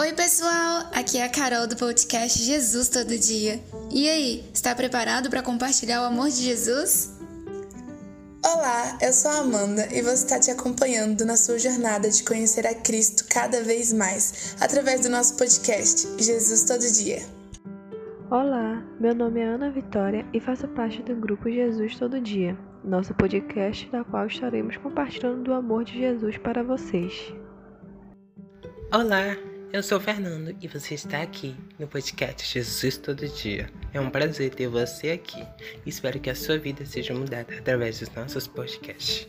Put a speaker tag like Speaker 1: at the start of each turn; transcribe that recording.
Speaker 1: Oi, pessoal! Aqui é a Carol do podcast Jesus Todo Dia. E aí, está preparado para compartilhar o amor de Jesus?
Speaker 2: Olá, eu sou a Amanda e vou estar te acompanhando na sua jornada de conhecer a Cristo cada vez mais através do nosso podcast Jesus Todo Dia.
Speaker 3: Olá, meu nome é Ana Vitória e faço parte do grupo Jesus Todo Dia, nosso podcast da qual estaremos compartilhando do amor de Jesus para vocês.
Speaker 4: Olá, eu sou o Fernando e você está aqui no podcast Jesus Todo Dia. É um prazer ter você aqui. Espero que a sua vida seja mudada através dos nossos podcasts.